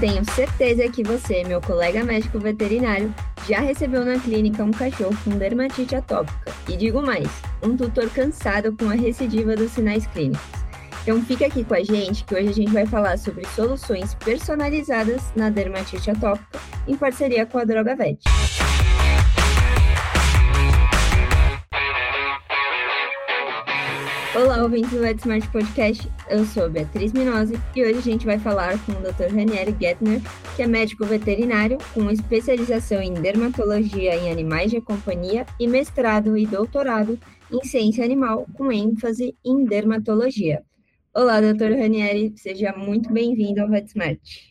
tenho certeza que você, meu colega médico veterinário, já recebeu na clínica um cachorro com dermatite atópica. E digo mais, um tutor cansado com a recidiva dos sinais clínicos. Então fica aqui com a gente que hoje a gente vai falar sobre soluções personalizadas na dermatite atópica em parceria com a Droga Vet. Olá, ouvintes do Smart Podcast. Eu sou Beatriz Minose e hoje a gente vai falar com o Dr. Ranieri Gettner, que é médico veterinário com especialização em dermatologia em animais de companhia e mestrado e doutorado em ciência animal com ênfase em dermatologia. Olá, Dr. Ranieri, seja muito bem-vindo ao VetSmart.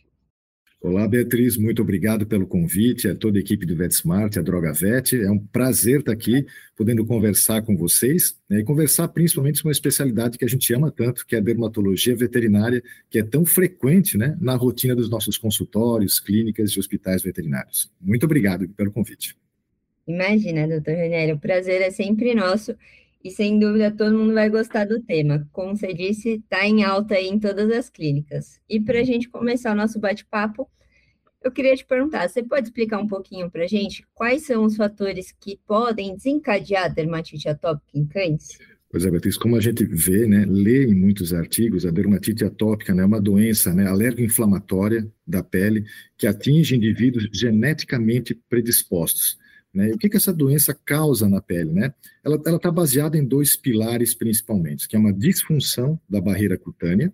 Olá, Beatriz, muito obrigado pelo convite, a toda a equipe do VetSmart, a Droga Vet. É um prazer estar aqui, podendo conversar com vocês né, e conversar principalmente sobre uma especialidade que a gente ama tanto, que é a dermatologia veterinária, que é tão frequente né, na rotina dos nossos consultórios, clínicas e hospitais veterinários. Muito obrigado pelo convite. Imagina, doutor Renério, o prazer é sempre nosso e sem dúvida todo mundo vai gostar do tema. Como você disse, está em alta aí em todas as clínicas. E para a gente começar o nosso bate-papo, eu queria te perguntar, você pode explicar um pouquinho para a gente quais são os fatores que podem desencadear dermatite atópica em cães? Pois é, Beatriz, como a gente vê, né, lê em muitos artigos, a dermatite atópica né, é uma doença né, alergoinflamatória da pele que atinge indivíduos geneticamente predispostos. Né? E o que, que essa doença causa na pele? Né? Ela está baseada em dois pilares principalmente, que é uma disfunção da barreira cutânea,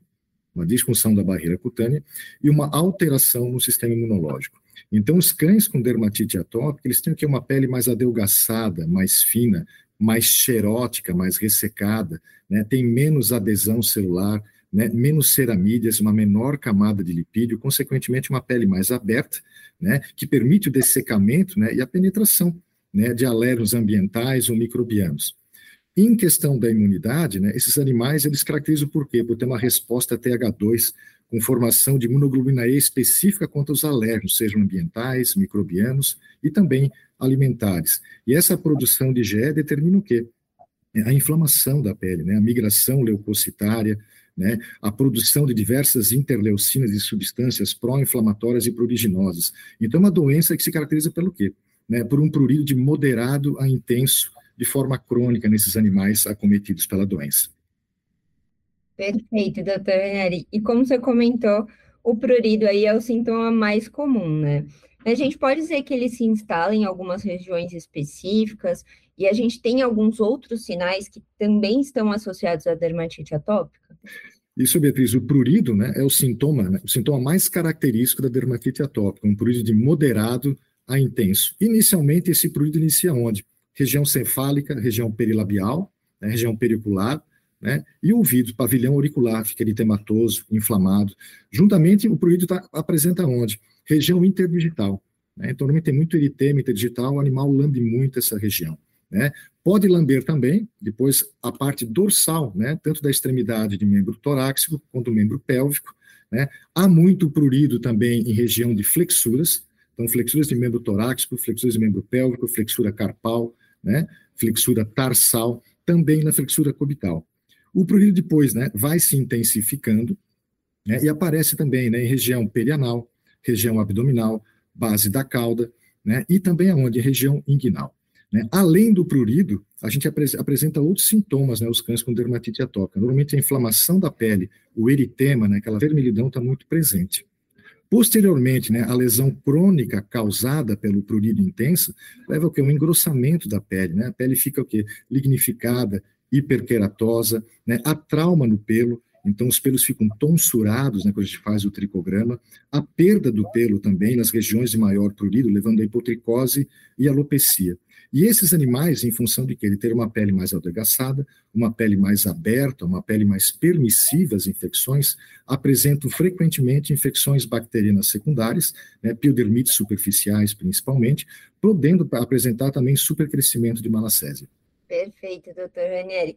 uma disfunção da barreira cutânea e uma alteração no sistema imunológico. Então, os cães com dermatite atópica, eles têm que uma pele mais adelgaçada, mais fina, mais xerótica, mais ressecada, né? tem menos adesão celular, né? menos ceramídeas, uma menor camada de lipídio, consequentemente uma pele mais aberta, né? que permite o dessecamento né? e a penetração né? de alérgons ambientais ou microbianos. Em questão da imunidade, né, esses animais eles caracterizam por quê? Por ter uma resposta TH2 com formação de imunoglobulina E específica contra os alérgenos, sejam ambientais, microbianos e também alimentares. E essa produção de GE determina o quê? A inflamação da pele, né, a migração leucocitária, né, a produção de diversas interleucinas e substâncias pró-inflamatórias e pruriginosas. Então, é uma doença que se caracteriza pelo quê? Né, por um prurido de moderado a intenso de forma crônica nesses animais acometidos pela doença. Perfeito, doutor Neri. E como você comentou, o prurido aí é o sintoma mais comum, né? A gente pode dizer que ele se instala em algumas regiões específicas e a gente tem alguns outros sinais que também estão associados à dermatite atópica? Isso, Beatriz, o prurido né, é o sintoma, né, o sintoma mais característico da dermatite atópica, um prurido de moderado a intenso. Inicialmente, esse prurido inicia onde? região cefálica, região perilabial, né, região pericular, né, e ouvido, pavilhão auricular, fica eritematoso, inflamado. Juntamente, o prurido tá, apresenta onde? Região interdigital. Né, então, normalmente tem muito eritema interdigital, o animal lambe muito essa região. Né? Pode lamber também, depois, a parte dorsal, né, tanto da extremidade de membro torácico quanto do membro pélvico. Né? Há muito prurido também em região de flexuras, então flexuras de membro torácico, flexuras de membro pélvico, flexura carpal, né? flexura tarsal, também na flexura cubital. O prurido depois né, vai se intensificando né, e aparece também né, em região perianal, região abdominal, base da cauda, né, e também aonde? Região inguinal. Né? Além do prurido, a gente apresenta outros sintomas, né, os cães com dermatite atópica. Normalmente a inflamação da pele, o eritema, né, aquela vermelhidão está muito presente. Posteriormente, né, a lesão crônica causada pelo prurido intenso leva ao que? Um engrossamento da pele, né? A pele fica o quê? Lignificada, hiperkeratosa, né? A trauma no pelo, então os pelos ficam tonsurados, né, quando a gente faz o tricograma. A perda do pelo também nas regiões de maior prurido, levando a hipotricose e alopecia. E esses animais, em função de que ele ter uma pele mais adelgaçada, uma pele mais aberta, uma pele mais permissiva às infecções, apresentam frequentemente infecções bacterianas secundárias, né, piodermites superficiais principalmente, podendo apresentar também supercrescimento de malacésia. Perfeito, doutor Ranieri.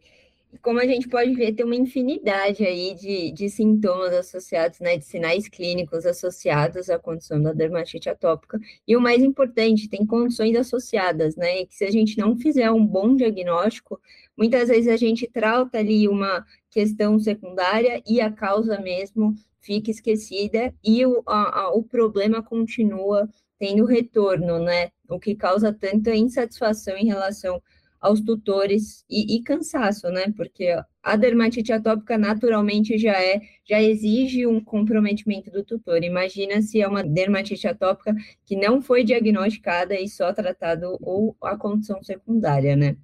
Como a gente pode ver, tem uma infinidade aí de, de sintomas associados, né, de sinais clínicos associados à condição da dermatite atópica. E o mais importante, tem condições associadas, né? E que se a gente não fizer um bom diagnóstico, muitas vezes a gente trata ali uma questão secundária e a causa mesmo fica esquecida e o, a, a, o problema continua tendo retorno, né? O que causa tanta insatisfação em relação aos tutores e, e, cansaço, né? Porque a dermatite atópica naturalmente já é, já exige um comprometimento do tutor. Imagina se é uma dermatite atópica que não foi diagnosticada e só tratado ou a condição secundária, né?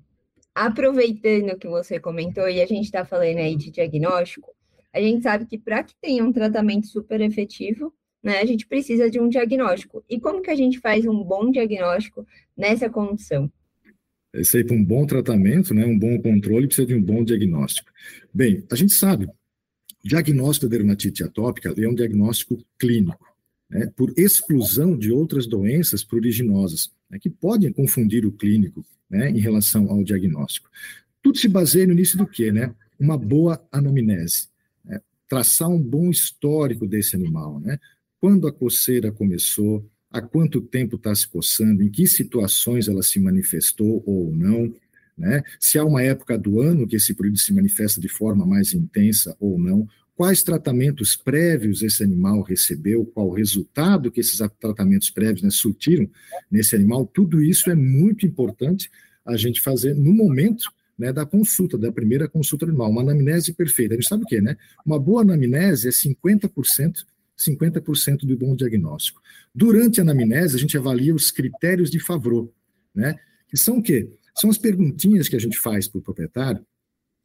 Aproveitando que você comentou e a gente está falando aí de diagnóstico, a gente sabe que para que tenha um tratamento super efetivo, né, a gente precisa de um diagnóstico. E como que a gente faz um bom diagnóstico nessa condição? Isso aí, para um bom tratamento, né, um bom controle, precisa de um bom diagnóstico. Bem, a gente sabe, diagnóstico da dermatite atópica é um diagnóstico clínico, né, por exclusão de outras doenças pruriginosas, né, que podem confundir o clínico né, em relação ao diagnóstico. Tudo se baseia no início do quê? Né? Uma boa anamnese, né, traçar um bom histórico desse animal, né? Quando a coceira começou, há quanto tempo está se coçando, em que situações ela se manifestou ou não, né? se há uma época do ano que esse período se manifesta de forma mais intensa ou não, quais tratamentos prévios esse animal recebeu, qual o resultado que esses tratamentos prévios né, surtiram nesse animal, tudo isso é muito importante a gente fazer no momento né, da consulta, da primeira consulta animal, uma anamnese perfeita. A gente sabe o que, né? Uma boa anamnese é 50% 50% do bom diagnóstico. Durante a anamnese, a gente avalia os critérios de Favreau, né? Que são o quê? São as perguntinhas que a gente faz para o proprietário,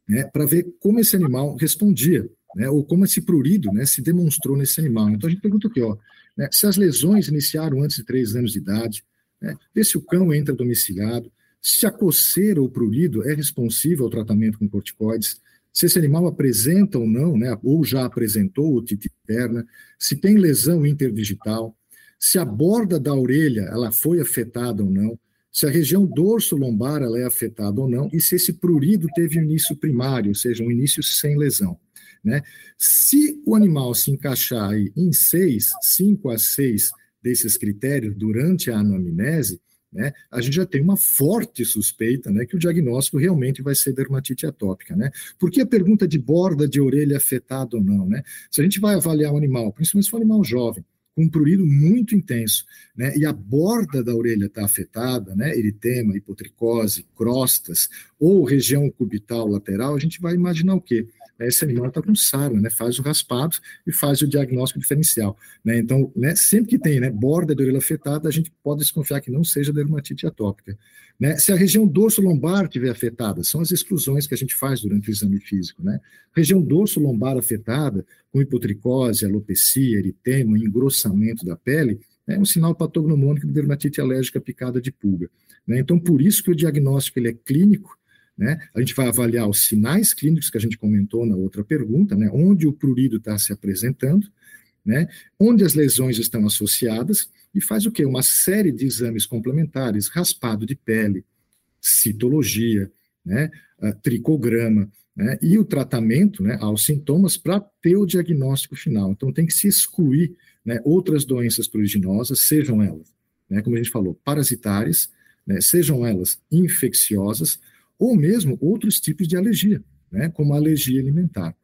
né, para ver como esse animal respondia, né, ou como esse prurido né, se demonstrou nesse animal. Então a gente pergunta aqui, ó, né, se as lesões iniciaram antes de três anos de idade, né, se o cão entra domiciliado, se a coceira ou prurido é responsível ao tratamento com corticoides, se esse animal apresenta ou não, né, ou já apresentou otite interna, se tem lesão interdigital, se a borda da orelha ela foi afetada ou não, se a região dorso-lombar ela é afetada ou não, e se esse prurido teve início primário, ou seja, um início sem lesão. Né? Se o animal se encaixar em seis, cinco a seis desses critérios durante a anamnese, né, a gente já tem uma forte suspeita né, que o diagnóstico realmente vai ser dermatite atópica. Né? Por que a pergunta de borda de orelha afetada ou não? Né? Se a gente vai avaliar um animal, principalmente se for um animal jovem, com um prurido muito intenso, né, e a borda da orelha está afetada, né, eritema, hipotricose, crostas, ou região cubital lateral, a gente vai imaginar o quê? Esse animal está com sarna, né? Faz o raspado e faz o diagnóstico diferencial, né? Então, né, sempre que tem, né, borda da orelha afetada, a gente pode desconfiar que não seja dermatite atópica, né? Se a região dorso lombar estiver afetada, são as exclusões que a gente faz durante o exame físico, né? Região dorso lombar afetada, com hipotricose, alopecia, eritema, engrossamento da pele, é um sinal patognomônico de dermatite alérgica picada de pulga. Né? Então, por isso que o diagnóstico ele é clínico, né? A gente vai avaliar os sinais clínicos que a gente comentou na outra pergunta, né? onde o prurido está se apresentando, né? onde as lesões estão associadas, e faz o quê? Uma série de exames complementares, raspado de pele, citologia, né? tricograma, né? e o tratamento né, aos sintomas para ter o diagnóstico final. Então, tem que se excluir né, outras doenças pruriginosas, sejam elas, né, como a gente falou, parasitárias, né, sejam elas infecciosas, ou mesmo outros tipos de alergia, né, como a alergia alimentar.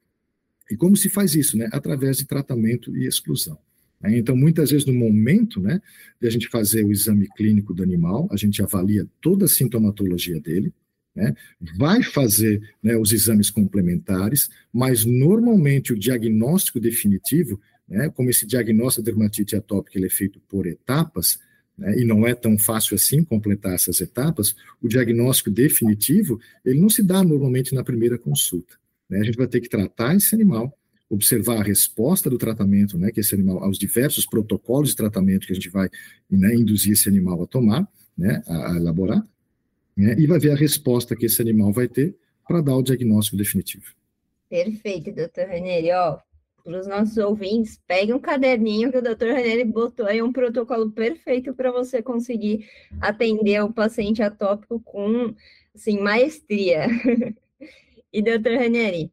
E como se faz isso? Né? Através de tratamento e exclusão. Né? Então, muitas vezes, no momento né, de a gente fazer o exame clínico do animal, a gente avalia toda a sintomatologia dele, né, vai fazer né, os exames complementares, mas normalmente o diagnóstico definitivo, né, como esse diagnóstico de dermatite atópica ele é feito por etapas, né, e não é tão fácil assim completar essas etapas, o diagnóstico definitivo, ele não se dá normalmente na primeira consulta. Né? A gente vai ter que tratar esse animal, observar a resposta do tratamento, né, que esse animal, aos diversos protocolos de tratamento que a gente vai né, induzir esse animal a tomar, né, a, a elaborar, né, e vai ver a resposta que esse animal vai ter para dar o diagnóstico definitivo. Perfeito, doutor Ranieri. Ó, para os nossos ouvintes, pegue um caderninho que o doutor Ranieri botou aí um protocolo perfeito para você conseguir atender o paciente atópico com, assim, maestria. e, doutor Ranieri,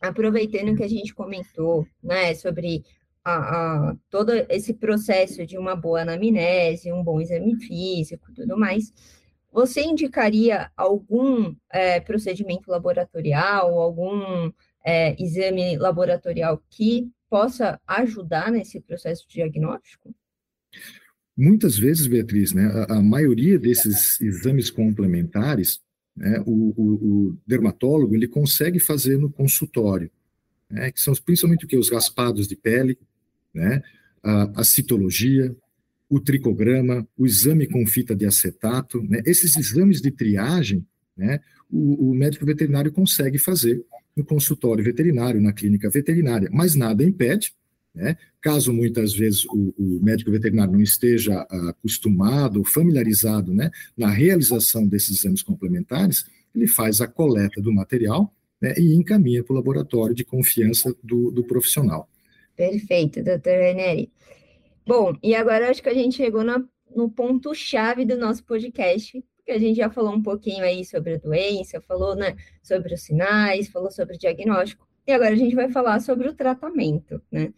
aproveitando que a gente comentou, né, sobre a, a, todo esse processo de uma boa anamnese, um bom exame físico, tudo mais, você indicaria algum é, procedimento laboratorial, algum é, exame laboratorial que possa ajudar nesse processo diagnóstico? Muitas vezes, Beatriz, né, a, a maioria desses exames complementares, né, o, o, o, dermatólogo ele consegue fazer no consultório, né, que são principalmente o que os raspados de pele, né, a, a citologia, o tricograma, o exame com fita de acetato, né, esses exames de triagem, né, o, o médico veterinário consegue fazer no consultório veterinário, na clínica veterinária, mas nada impede né? Caso muitas vezes o, o, médico veterinário não esteja acostumado, familiarizado né, na realização desses exames complementares, ele faz a coleta do material né, e encaminha para o laboratório de confiança do, do profissional. Perfeito, doutor Reneri. Bom, e agora acho que a gente chegou na, no ponto-chave do nosso podcast, porque a gente já falou um pouquinho aí sobre a doença, falou né, sobre os sinais, falou sobre o diagnóstico, e agora a gente vai falar sobre o tratamento, né?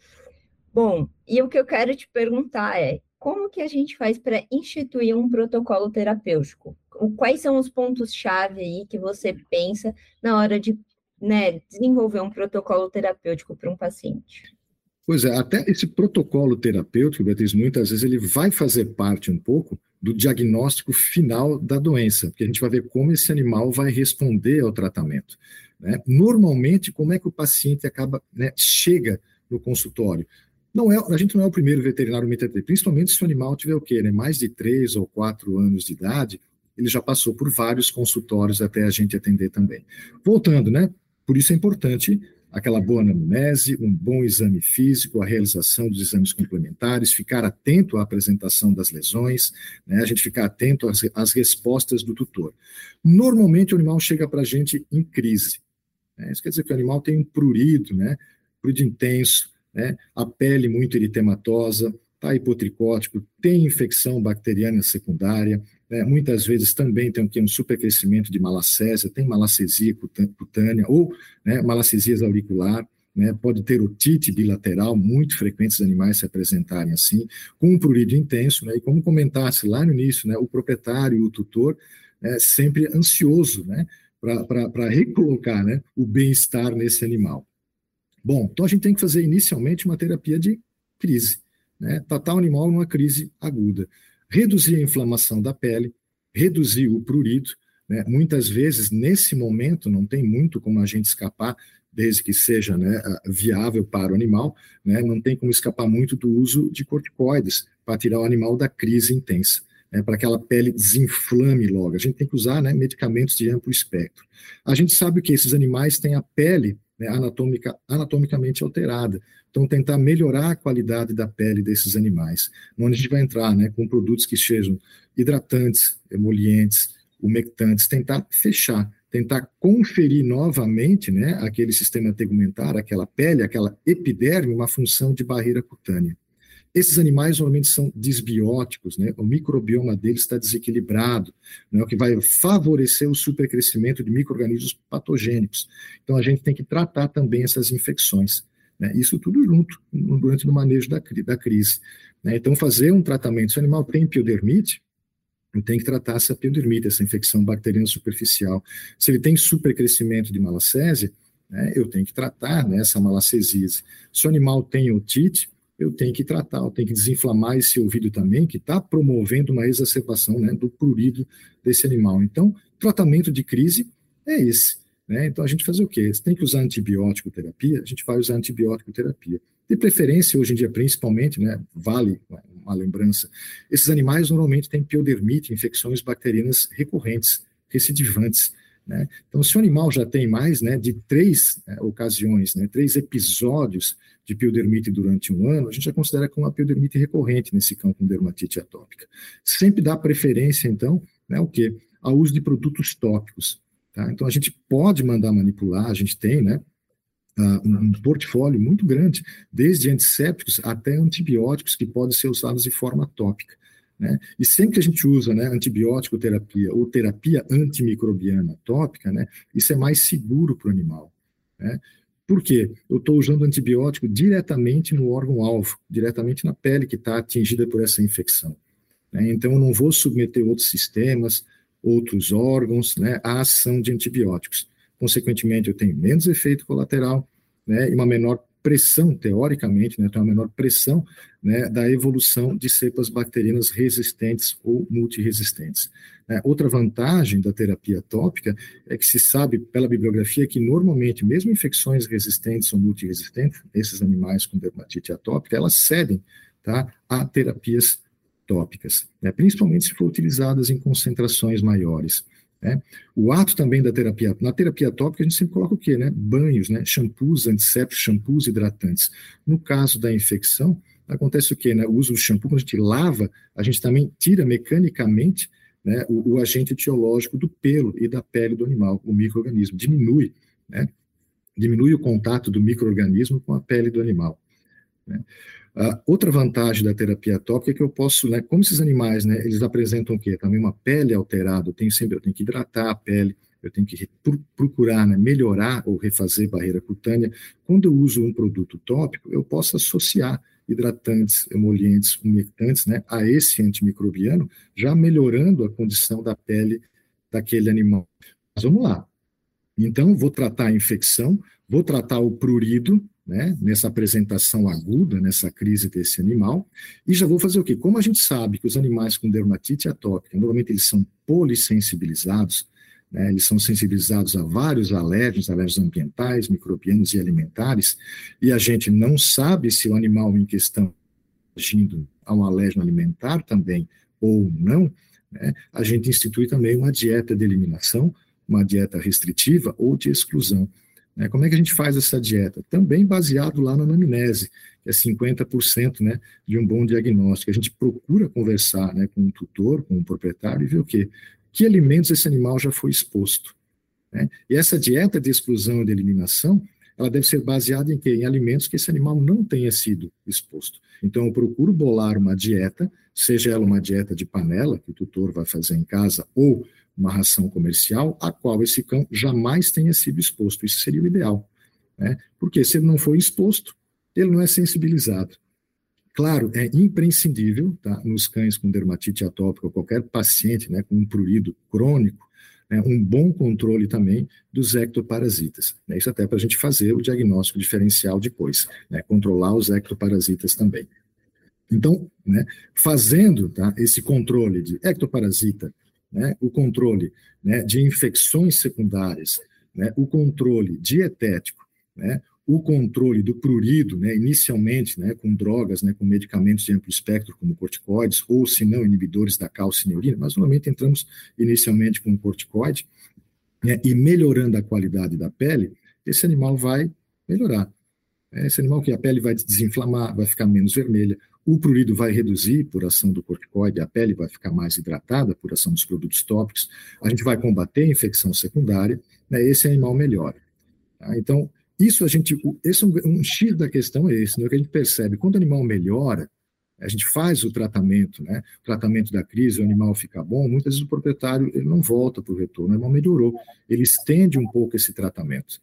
Bom, e o que eu quero te perguntar é, como que a gente faz para instituir um protocolo terapêutico? Quais são os pontos-chave aí que você pensa na hora de né, desenvolver um protocolo terapêutico para um paciente? Pois é, até esse protocolo terapêutico, Beatriz, muitas vezes ele vai fazer parte um pouco do diagnóstico final da doença, porque a gente vai ver como esse animal vai responder ao tratamento. Né? Normalmente, como é que o paciente acaba, né, chega no consultório? Não é, a gente não é o primeiro veterinário MTT, principalmente se o animal tiver o quê? Né? Mais de três ou quatro anos de idade, ele já passou por vários consultórios até a gente atender também. Voltando, né? Por isso é importante aquela boa anamnese, um bom exame físico, a realização dos exames complementares, ficar atento à apresentação das lesões, né, a gente ficar atento às, às respostas do tutor. Normalmente o animal chega para a gente em crise. Né, isso quer dizer que o animal tem um prurido, né, prurido intenso, né? a pele muito eritematosa, está hipotricótico, tem infecção bacteriana secundária, né? muitas vezes também tem um supercrescimento de malacésia, tem malacesia cutânea ou né, malacesias auricular, né, pode ter otite bilateral, muito frequentes os animais se apresentarem assim, com um prurido intenso, né, e como comentasse lá no início, né, o proprietário e o tutor né, sempre ansioso né, para recolocar né, o bem-estar nesse animal. Bom, então a gente tem que fazer inicialmente uma terapia de crise, né? Tratar o animal numa crise aguda. Reduzir a inflamação da pele, reduzir o prurido, né? Muitas vezes, nesse momento, não tem muito como a gente escapar, desde que seja né, viável para o animal, né? Não tem como escapar muito do uso de corticoides para tirar o animal da crise intensa. Né, para que aquela pele desinflame logo. A gente tem que usar né, medicamentos de amplo espectro. A gente sabe que esses animais têm a pele né, anatômica, anatomicamente alterada. Então, tentar melhorar a qualidade da pele desses animais. Onde a gente vai entrar né, com produtos que sejam hidratantes, emolientes, umectantes, tentar fechar, tentar conferir novamente né, aquele sistema tegumentar, aquela pele, aquela epiderme, uma função de barreira cutânea. Esses animais normalmente são desbióticos, né? o microbioma deles está desequilibrado, né? o que vai favorecer o supercrescimento de micro-organismos patogênicos. Então, a gente tem que tratar também essas infecções. Né? Isso tudo junto, durante o manejo da, da crise. Né? Então, fazer um tratamento, se o animal tem piodermite, tenho que tratar essa piodermite, essa infecção bacteriana superficial. Se ele tem supercrescimento de malacésia, né, eu tenho que tratar né, essa malacesise. Se o animal tem otite, eu tenho que tratar, eu tenho que desinflamar esse ouvido também, que está promovendo uma exacerbação né, do prurido desse animal. Então, tratamento de crise é esse. Né? Então, a gente faz o quê? Você tem que usar antibiótico terapia, a gente vai usar antibiótico terapia. De preferência, hoje em dia, principalmente, né, vale uma lembrança, esses animais normalmente têm piodermite, infecções bacterianas recorrentes, recidivantes. Né? Então, se o animal já tem mais né, de três né, ocasiões, né, três episódios de piodermite durante um ano, a gente já considera como uma piodermite recorrente nesse campo com dermatite atópica. Sempre dá preferência, então, né, o quê? Ao uso de produtos tópicos. Tá? Então, a gente pode mandar manipular, a gente tem, né, uh, um portfólio muito grande, desde antissépticos até antibióticos que podem ser usados de forma tópica. Né? E sempre que a gente usa né, antibiótico terapia ou terapia antimicrobiana tópica, né, isso é mais seguro para o animal. Né? Por quê? Eu estou usando antibiótico diretamente no órgão-alvo, diretamente na pele que está atingida por essa infecção. Né? Então, eu não vou submeter outros sistemas, outros órgãos, né, à ação de antibióticos. Consequentemente, eu tenho menos efeito colateral né, e uma menor pressão, teoricamente, né, tem uma menor pressão né, da evolução de cepas bacterianas resistentes ou multiresistentes. É, outra vantagem da terapia tópica é que se sabe pela bibliografia que normalmente, mesmo infecções resistentes ou multiresistentes, esses animais com dermatite atópica, elas cedem tá, a terapias tópicas, né, principalmente se for utilizadas em concentrações maiores. Né? O ato também da terapia, na terapia tópica a gente sempre coloca o quê? Né? Banhos, né? shampoos antissépticos, shampoos hidratantes. No caso da infecção, acontece o quê? Né? O shampoo, quando a gente lava, a gente também tira mecanicamente né, o, o, agente etiológico do pelo e da pele do animal, o microorganismo, diminui, né? diminui o contato do microorganismo com a pele do animal. Né? Uh, outra vantagem da terapia tópica é que eu posso, né, como esses animais, né, eles apresentam o quê? Também uma pele alterada, eu tenho sempre, eu tenho que hidratar a pele, eu tenho que procurar né, melhorar ou refazer barreira cutânea. Quando eu uso um produto tópico, eu posso associar hidratantes, emolientes, umectantes, né, a esse antimicrobiano, já melhorando a condição da pele daquele animal. Mas vamos lá. Então, vou tratar a infecção, vou tratar o prurido, né, nessa apresentação aguda, nessa crise desse animal, e já vou fazer o quê? Como a gente sabe que os animais com dermatite atópica, normalmente eles são polissensibilizados, né, eles são sensibilizados a vários alérgenos, alérgenos ambientais, microbianos e alimentares, e a gente não sabe se o animal em questão agindo a um alérgeno alimentar também ou não, né, a gente institui também uma dieta de eliminação, uma dieta restritiva ou de exclusão. Né? Como é que a gente faz essa dieta? Também baseado lá na anamnese, que é 50% né, de um bom diagnóstico. A gente procura conversar né, com o tutor, com o proprietário, e ver o quê? Que alimentos esse animal já foi exposto. Né? E essa dieta de exclusão e de eliminação, ela deve ser baseada em quê? Em alimentos que esse animal não tenha sido exposto. Então, eu procuro bolar uma dieta, seja ela uma dieta de panela, que o tutor vai fazer em casa, ou uma ração comercial a qual esse cão jamais tenha sido exposto. Isso seria o ideal. Né? Porque se ele não for exposto, ele não é sensibilizado. Claro, é imprescindível, tá, nos cães com dermatite atópica, ou qualquer paciente né, com um prurido crônico, né, um bom controle também dos ectoparasitas. Né, isso até para a gente fazer o diagnóstico diferencial depois, né, controlar os ectoparasitas também. Então, né, fazendo tá, esse controle de ectoparasita, né, o controle né, de infecções secundárias, né, o controle dietético, né, o controle do prurido, né, inicialmente né, com drogas, com medicamentos de amplo espectro, como corticoides, ou se não, inibidores da calcineurina, mas normalmente entramos inicialmente com corticoide, e melhorando a qualidade da pele, esse animal vai melhorar. Esse animal que a pele vai desinflamar, vai ficar menos vermelha, o prurido vai reduzir por ação do corticoide, a pele vai ficar mais hidratada por ação dos produtos tópicos, a gente vai combater a infecção secundária, né, esse animal melhora. Tá? Então, isso a gente, esse é um, um X da questão é esse, né, que a gente percebe, quando o animal melhora, a gente faz o tratamento, né, o tratamento da crise, o animal fica bom, muitas vezes o proprietário ele não volta para o retorno, o animal melhorou, ele estende um pouco esse tratamento.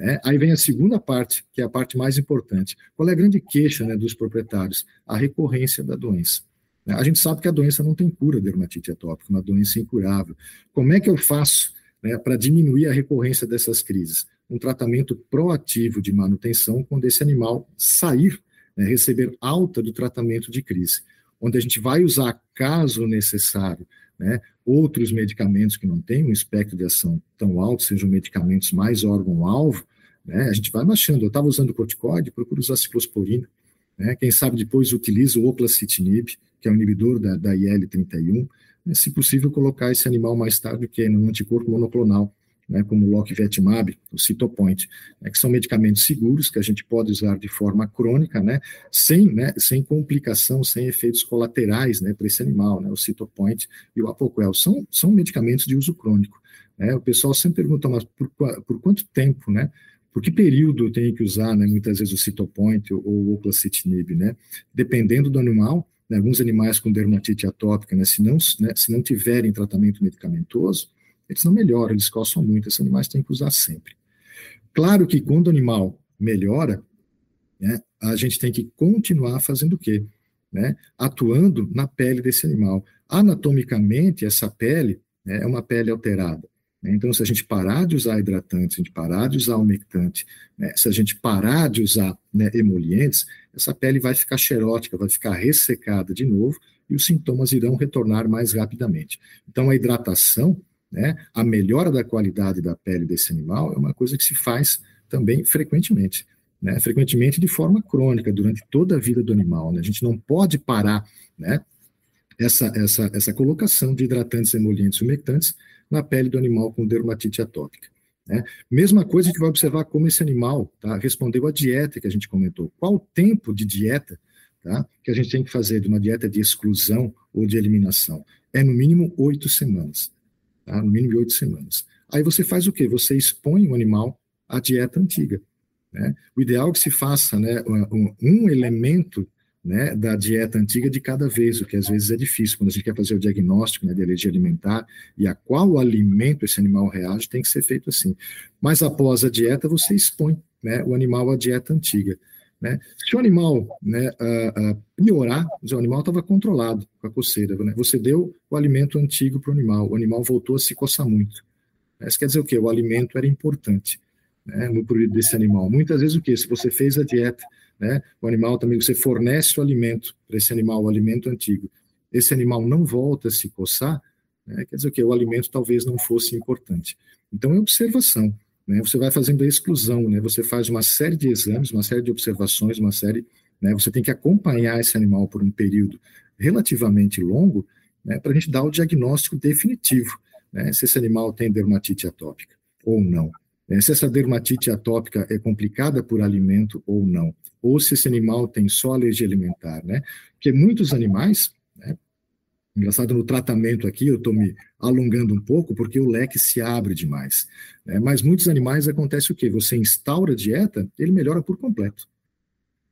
Né? Aí vem a segunda parte, que é a parte mais importante. Qual é a grande queixa né, dos proprietários? A recorrência da doença. Né? A gente sabe que a doença não tem cura, dermatite atópica, uma doença incurável. Como é que eu faço né, para diminuir a recorrência dessas crises? Um tratamento proativo de manutenção quando esse animal sair, né, receber alta do tratamento de crise, onde a gente vai usar, caso necessário, né, outros medicamentos que não têm um espectro de ação tão alto, sejam medicamentos mais órgão-alvo, né, a gente vai baixando. Eu estava usando corticoide, procuro usar ciclosporina. Né, quem sabe depois utiliza o oplacitinib, que é o inibidor da, da IL-31. Né, se possível, colocar esse animal mais tarde que é no anticorpo monoclonal, né, como o Lockvetimab, o Citopoint, né, que são medicamentos seguros que a gente pode usar de forma crônica, né, sem, né, sem complicação, sem efeitos colaterais né, para esse animal, né, o Citopoint e o Apoquel. São, são medicamentos de uso crônico. Né, o pessoal sempre pergunta, mas por, por quanto tempo, né? Por que período eu tenho que usar, né, muitas vezes, o Citopoint ou o Oclacitinib, né? Dependendo do animal, né, alguns animais com dermatite atópica, né, se, não, né, se não tiverem tratamento medicamentoso, eles não melhoram, eles coçam muito, esses animais têm que usar sempre. Claro que quando o animal melhora, né, a gente tem que continuar fazendo o quê? Né, atuando na pele desse animal. Anatomicamente, essa pele né, é uma pele alterada. Né? Então, se a gente parar de usar hidratantes, se a gente parar de usar umectante, né? se a gente parar de usar né, emolientes, essa pele vai ficar xerótica, vai ficar ressecada de novo e os sintomas irão retornar mais rapidamente. Então, a hidratação, né, a melhora da qualidade da pele desse animal é uma coisa que se faz também frequentemente. Né, frequentemente de forma crônica, durante toda a vida do animal. Né? A gente não pode parar né, essa, essa, essa colocação de hidratantes, emolientes e umectantes na pele do animal com dermatite atópica. Né? Mesma coisa, a gente vai observar como esse animal tá, respondeu à dieta que a gente comentou. Qual o tempo de dieta tá, que a gente tem que fazer de uma dieta de exclusão ou de eliminação? É no mínimo oito semanas. Tá? No mínimo oito semanas. Aí você faz o quê? Você expõe o animal à dieta antiga. Né? O ideal é que se faça né, um, um elemento né, da dieta antiga de cada vez, o que às vezes é difícil, quando a gente quer fazer o diagnóstico né, de alergia alimentar e a qual alimento esse animal reage, tem que ser feito assim. Mas após a dieta, você expõe né, o animal à dieta antiga. Né? Se o animal né, uh, uh, piorar, o animal estava controlado com a coceira, né? você deu o alimento antigo para o animal, o animal voltou a se coçar muito. Isso quer dizer o quê? O alimento era importante né, no desse animal. Muitas vezes o quê? Se você fez a dieta né? O animal também, você fornece o alimento para esse animal, o alimento antigo. Esse animal não volta a se coçar, né? quer dizer que o alimento talvez não fosse importante. Então, é observação. Né? Você vai fazendo a exclusão, né? você faz uma série de exames, uma série de observações, uma série. Né? Você tem que acompanhar esse animal por um período relativamente longo né? para a gente dar o diagnóstico definitivo né? se esse animal tem dermatite atópica ou não. Né? Se essa dermatite atópica é complicada por alimento ou não ou se esse animal tem só alergia alimentar, né? Porque muitos animais, né? Engraçado no tratamento aqui, eu estou me alongando um pouco porque o leque se abre demais. Né? Mas muitos animais acontece o quê? Você instaura a dieta, ele melhora por completo.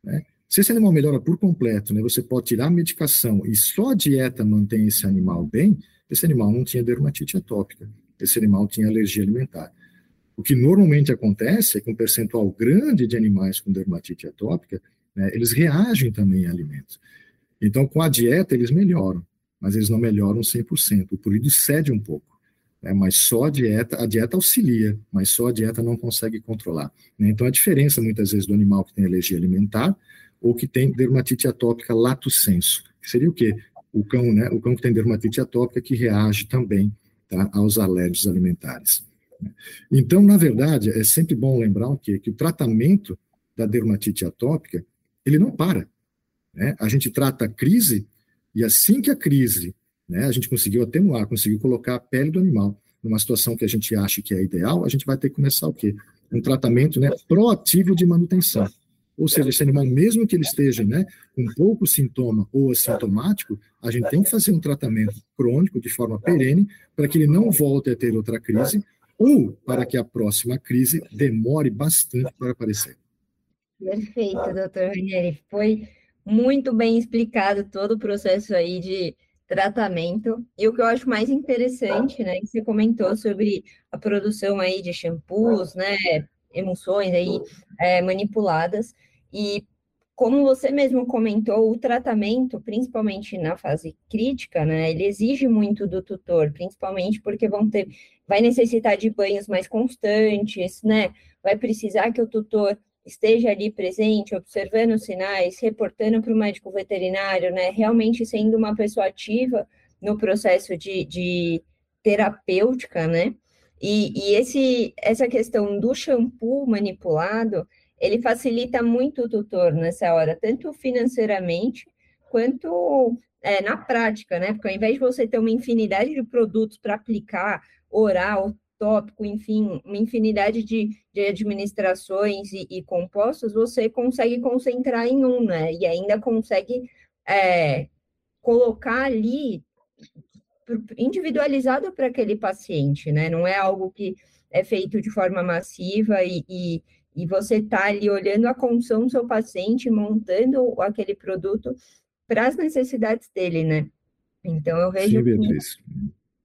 Né? Se esse animal melhora por completo, né, você pode tirar a medicação e só a dieta mantém esse animal bem, esse animal não tinha dermatite atópica, esse animal tinha alergia alimentar. O que normalmente acontece é que um percentual grande de animais com dermatite atópica, né, eles reagem também a alimentos. Então, com a dieta, eles melhoram, mas eles não melhoram 100%. O prurido cede um pouco, né, mas só a dieta, a dieta auxilia, mas só a dieta não consegue controlar. Né? Então, a diferença, muitas vezes, do animal que tem alergia alimentar ou que tem dermatite atópica lato sensu, que seria o quê? O cão, né, o cão que tem dermatite atópica que reage também tá, aos alérgicos alimentares. Então, na verdade, é sempre bom lembrar o quê? Que o tratamento da dermatite atópica, ele não para. Né? A gente trata a crise e assim que a crise, né, a gente conseguiu atenuar, conseguiu colocar a pele do animal numa situação que a gente acha que é ideal, a gente vai ter que começar o quê? Um tratamento né, proativo de manutenção. Ou seja, esse animal, mesmo que ele esteja né, com pouco sintoma ou assintomático, a gente tem que fazer um tratamento crônico de forma perene para que ele não volte a ter outra crise ou para que a próxima crise demore bastante para aparecer. Perfeito, doutor Ranieri. Foi muito bem explicado todo o processo aí de tratamento. E o que eu acho mais interessante, né, que você comentou sobre a produção aí de shampoos, né, emulsões aí é, manipuladas. E como você mesmo comentou, o tratamento, principalmente na fase crítica, né, ele exige muito do tutor, principalmente porque vão ter, vai necessitar de banhos mais constantes, né? Vai precisar que o tutor esteja ali presente, observando os sinais, reportando para o médico veterinário, né? Realmente sendo uma pessoa ativa no processo de, de terapêutica, né? E, e esse, essa questão do shampoo manipulado, ele facilita muito o tutor nessa hora, tanto financeiramente quanto é, na prática, né? Porque ao invés de você ter uma infinidade de produtos para aplicar, oral, tópico, enfim, uma infinidade de, de administrações e, e, compostos, você consegue concentrar em um, né? E ainda consegue é, colocar ali individualizado para aquele paciente, né? Não é algo que é feito de forma massiva e, e e você está ali olhando a condição do seu paciente, montando aquele produto para as necessidades dele, né? Então eu vejo Sim, que,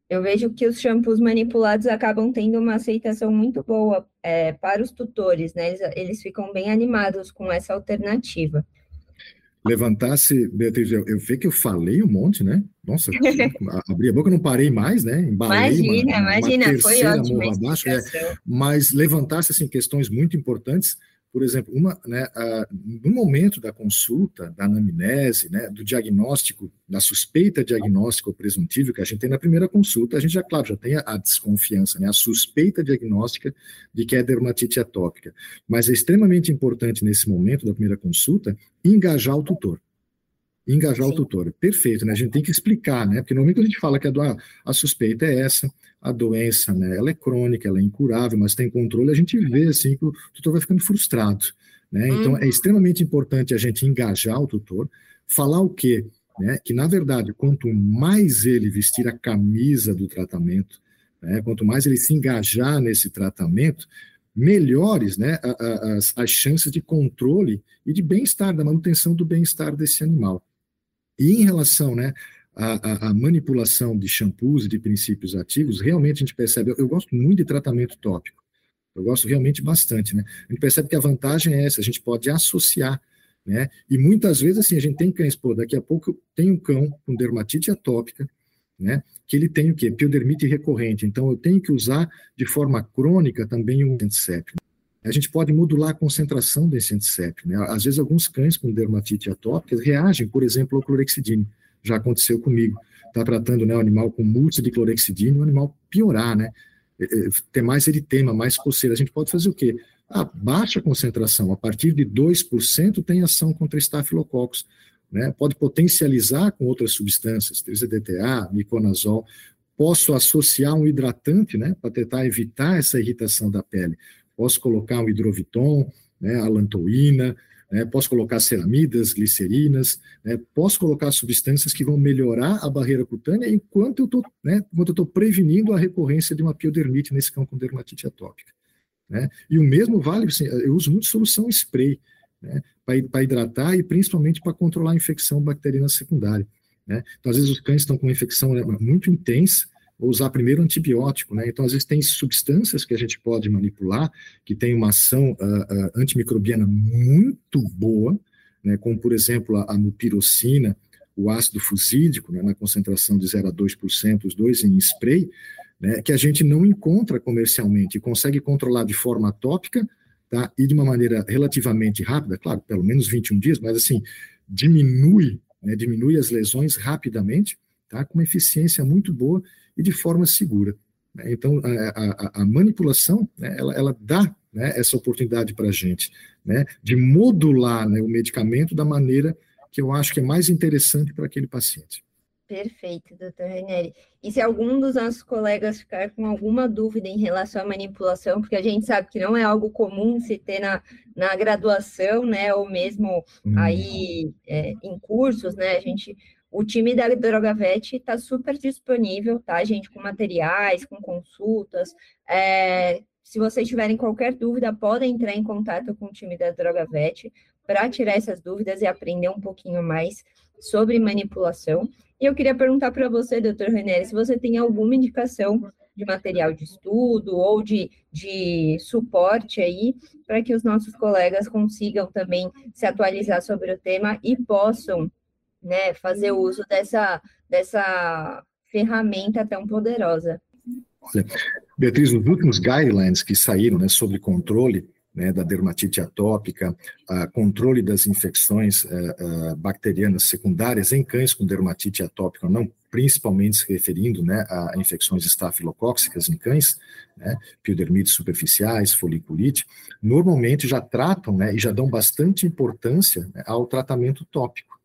eu vejo que os shampoos manipulados acabam tendo uma aceitação muito boa é, para os tutores, né? Eles, eles ficam bem animados com essa alternativa. Levantasse, Beatriz, eu, eu vi que eu falei um monte, né? Nossa, abri a boca, não parei mais, né? Embalei imagina, uma, imagina, uma foi ótimo. Abaixo, é, mas levantasse assim questões muito importantes por exemplo, uma, né, a, no momento da consulta, da anamnese, né, do diagnóstico, da suspeita diagnóstica ou presuntível que a gente tem na primeira consulta, a gente já, claro, já tem a, a desconfiança, né, a suspeita diagnóstica de que é dermatite atópica. Mas é extremamente importante nesse momento da primeira consulta engajar o tutor engajar Sim. o tutor. Perfeito, né? A gente tem que explicar, né? Porque no momento que a gente fala que a, a suspeita é essa, a doença, né? Ela é crônica, ela é incurável, mas tem controle, a gente vê assim que o tutor vai ficando frustrado, né? Então é uhum. extremamente importante a gente engajar o tutor, falar o quê? Né? Que na verdade, quanto mais ele vestir a camisa do tratamento, né? Quanto mais ele se engajar nesse tratamento, melhores né, as, as chances de controle e de bem-estar, da manutenção do bem-estar desse animal. E em relação né, à, à, manipulação de shampoos e de princípios ativos, realmente a gente percebe, eu, eu, gosto muito de tratamento tópico, eu gosto realmente bastante, né? A gente percebe que a vantagem é essa, a gente pode associar, né? E muitas vezes, assim, a gente tem cães, pô, daqui a pouco tem um cão com dermatite atópica, né? Que ele tem o quê? Piodermite recorrente, então eu tenho que usar de forma crônica também um antisséptico. A gente pode modular a concentração desse antisséptico, né? Às vezes alguns cães com dermatite atópica reagem, por exemplo, ao clorexidine já aconteceu comigo. Está tratando né, o animal com multi de clorexidina, o animal piorar, né? É, é, ter mais eritema, mais coceira. A gente pode fazer o quê? A baixa concentração, a partir de 2%, tem ação contra estafilococcus. Né? Pode potencializar com outras substâncias, 3-DTA, miconazol. Posso associar um hidratante, né, para tentar evitar essa irritação da pele. Posso colocar um hidroviton, né, alantoína, né, posso colocar ceramidas, glicerinas, né, posso colocar substâncias que vão melhorar a barreira cutânea enquanto eu estou né, prevenindo a recorrência de uma piodermite nesse cão com dermatite atópica. Né? E o mesmo vale, assim, eu uso muito solução spray né, para hidratar e principalmente para controlar a infecção bacteriana secundária. Né? Então, às vezes, os cães estão com uma infecção né, muito intensa, ou usar primeiro antibiótico, né? Então, às vezes, tem substâncias que a gente pode manipular, que tem uma ação uh, uh, antimicrobiana muito boa, né? Como, por exemplo, a, a mupirocina, o ácido fusídico, né? na concentração de 0 a 2%, os dois em spray, né? Que a gente não encontra comercialmente e consegue controlar de forma tópica, tá? E de uma maneira relativamente rápida, claro, pelo menos 21 dias, mas assim, diminui, né? Diminui as lesões rapidamente, tá? Com uma eficiência muito boa e de forma segura. Né? Então, a, a, a manipulação, né, ela, ela, dá né, essa oportunidade para a gente né, de modular né, o medicamento da maneira que eu acho que é mais interessante para aquele paciente. Perfeito, doutor Renieri. E se algum dos nossos colegas ficar com alguma dúvida em relação à manipulação, porque a gente sabe que não é algo comum se ter na, na graduação, né, ou mesmo hum. aí é, em cursos, né, a gente o time da Drogavet está super disponível, tá, gente? Com materiais, com consultas. É, se vocês tiverem qualquer dúvida, podem entrar em contato com o time da Drogavet para tirar essas dúvidas e aprender um pouquinho mais sobre manipulação. E eu queria perguntar para você, doutor René, se você tem alguma indicação de material de estudo ou de, de suporte aí, para que os nossos colegas consigam também se atualizar sobre o tema e possam né, fazer uso dessa, dessa ferramenta tão poderosa. Beatriz, nos últimos guidelines que saíram né, sobre controle né, da dermatite atópica, controle das infecções uh, uh, bacterianas secundárias em cães com dermatite atópica, não principalmente se referindo né, a infecções estafilocóxicas em cães, né, piodermites superficiais, foliculite, normalmente já tratam né, e já dão bastante importância né, ao tratamento tópico.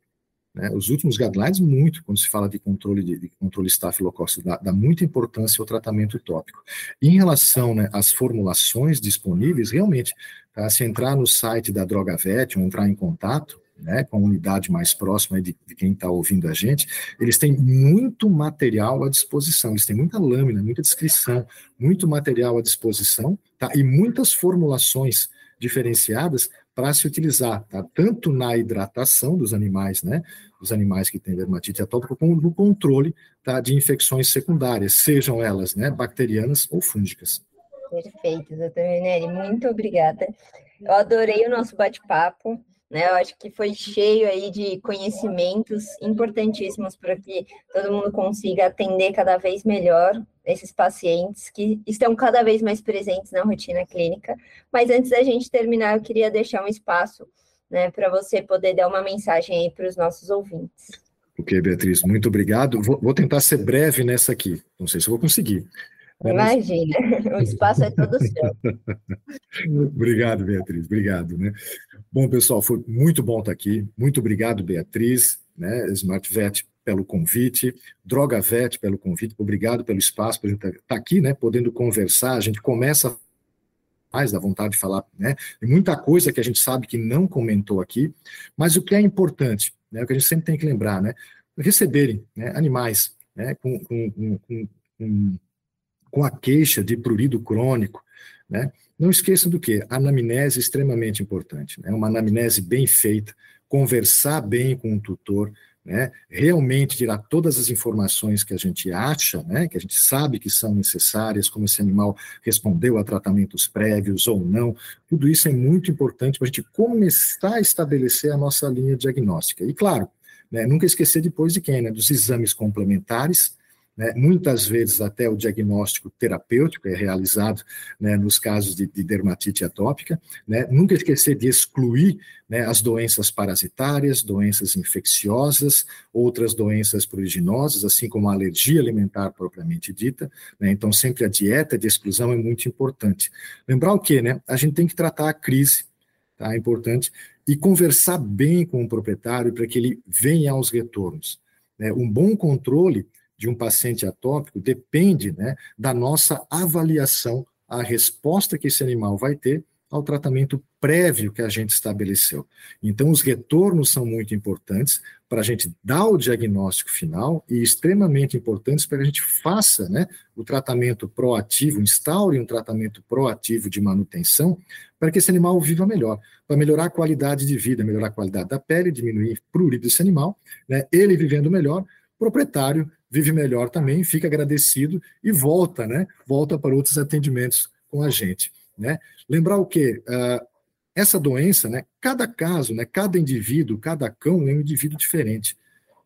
Né? Os últimos guidelines, muito, quando se fala de controle de, de controle estafilocócico, dá, dá, muita importância ao tratamento tópico. Em relação né, às formulações disponíveis, realmente, tá, se entrar no site da DrogaVet ou entrar em contato, né, com a unidade mais próxima de, de quem está ouvindo a gente, eles têm muito material à disposição, eles têm muita lâmina, muita descrição, muito material à disposição, tá, e muitas formulações diferenciadas para se utilizar, tá? tanto na hidratação dos animais, né, os animais que têm dermatite atópica, no controle tá, de infecções secundárias, sejam elas né, bacterianas ou fúngicas. Perfeito, doutor Reneri, muito obrigada. Eu adorei o nosso bate-papo. né? Eu acho que foi cheio aí de conhecimentos importantíssimos para que todo mundo consiga atender cada vez melhor esses pacientes que estão cada vez mais presentes na rotina clínica. Mas antes da gente terminar, eu queria deixar um espaço né, para você poder dar uma mensagem aí para os nossos ouvintes. Ok, Beatriz, muito obrigado. Vou, vou, tentar ser breve nessa aqui. Não sei se vou conseguir. Imagina, o espaço é todo seu. obrigado, Beatriz, obrigado. Né? Bom, pessoal, foi muito bom estar aqui. Muito obrigado, Beatriz, né, Smart Vet, pelo convite, Droga Vet pelo convite, obrigado pelo espaço para a gente estar tá aqui, né, podendo conversar. A gente começa mais da vontade de falar, né? Muita coisa que a gente sabe que não comentou aqui, mas o que é importante, né, o que a gente sempre tem que lembrar, né, receberem né, animais né, com, com, com, com com a queixa de prurido crônico, né? Não esqueçam do que? A anamnese é extremamente importante, né? Uma anamnese bem feita, conversar bem com o tutor, né? Realmente tirar todas as informações que a gente acha, né? Que a gente sabe que são necessárias, como esse animal respondeu a tratamentos prévios ou não. Tudo isso é muito importante para a gente começar a estabelecer a nossa linha diagnóstica. E claro, né, nunca esquecer depois de quem, né? Dos exames complementares, né? Muitas vezes até o diagnóstico terapêutico é realizado né, nos casos de, de dermatite atópica. Né? Nunca esquecer de excluir né, as doenças parasitárias, doenças infecciosas, outras doenças pruriginosas, assim como a alergia alimentar propriamente dita. Né? Então, sempre a dieta de exclusão é muito importante. Lembrar o quê? Né? A gente tem que tratar a crise, tá? é importante, e conversar bem com o proprietário para que ele venha aos retornos. Né? Um bom controle de um paciente atópico depende né, da nossa avaliação, a resposta que esse animal vai ter ao tratamento prévio que a gente estabeleceu. Então, os retornos são muito importantes para a gente dar o diagnóstico final e extremamente importantes para que a gente faça né, o tratamento proativo, instaure um tratamento proativo de manutenção para que esse animal viva melhor, para melhorar a qualidade de vida, melhorar a qualidade da pele, diminuir prurido desse animal, né, ele vivendo melhor, proprietário vive melhor também, fica agradecido e volta, né? Volta para outros atendimentos com a gente, né? Lembrar o quê? Uh, essa doença, né? Cada caso, né? Cada indivíduo, cada cão é um indivíduo diferente.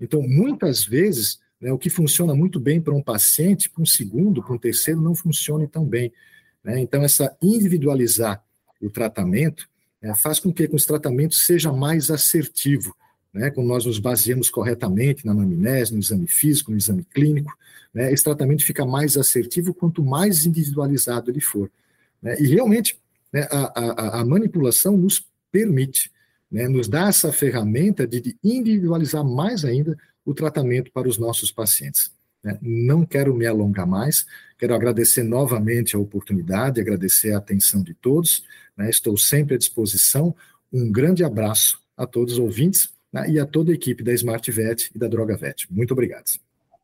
Então, muitas vezes, né, o que funciona muito bem para um paciente, para um segundo, para um terceiro, não funcione tão bem. Né? Então, essa individualizar o tratamento né, faz com que, que os tratamentos seja mais assertivo né, quando nós nos baseamos corretamente na anamnese, no exame físico, no exame clínico, né, esse tratamento fica mais assertivo quanto mais individualizado ele for. Né, e realmente, né, a, a, a, manipulação nos permite, né, nos dá essa ferramenta de, de, individualizar mais ainda o tratamento para os nossos pacientes. Né. Não quero me alongar mais, quero agradecer novamente a oportunidade, agradecer a atenção de todos, né, estou sempre à disposição. Um grande abraço a todos os ouvintes e a toda a equipe da Smart Vet e da Droga Vet. Muito obrigado.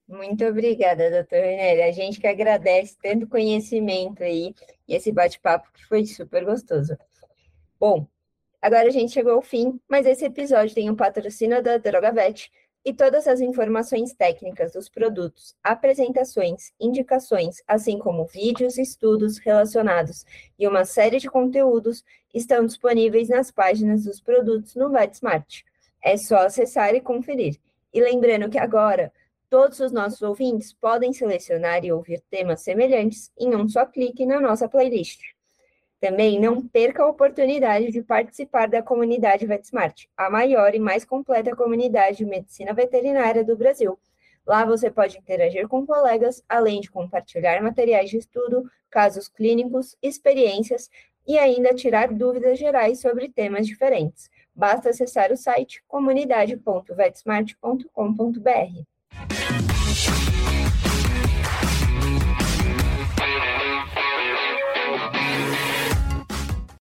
Muito obrigada, doutor René. A gente que agradece tanto conhecimento aí e esse bate-papo que foi super gostoso. Bom, agora a gente chegou ao fim, mas esse episódio tem um patrocínio da Droga Vet e todas as informações técnicas dos produtos, apresentações, indicações, assim como vídeos, estudos relacionados e uma série de conteúdos estão disponíveis nas páginas dos produtos no VetSmart. É só acessar e conferir. E lembrando que agora todos os nossos ouvintes podem selecionar e ouvir temas semelhantes em um só clique na nossa playlist. Também não perca a oportunidade de participar da comunidade VetSmart, a maior e mais completa comunidade de medicina veterinária do Brasil. Lá você pode interagir com colegas, além de compartilhar materiais de estudo, casos clínicos, experiências e ainda tirar dúvidas gerais sobre temas diferentes. Basta acessar o site comunidade.vetsmart.com.br.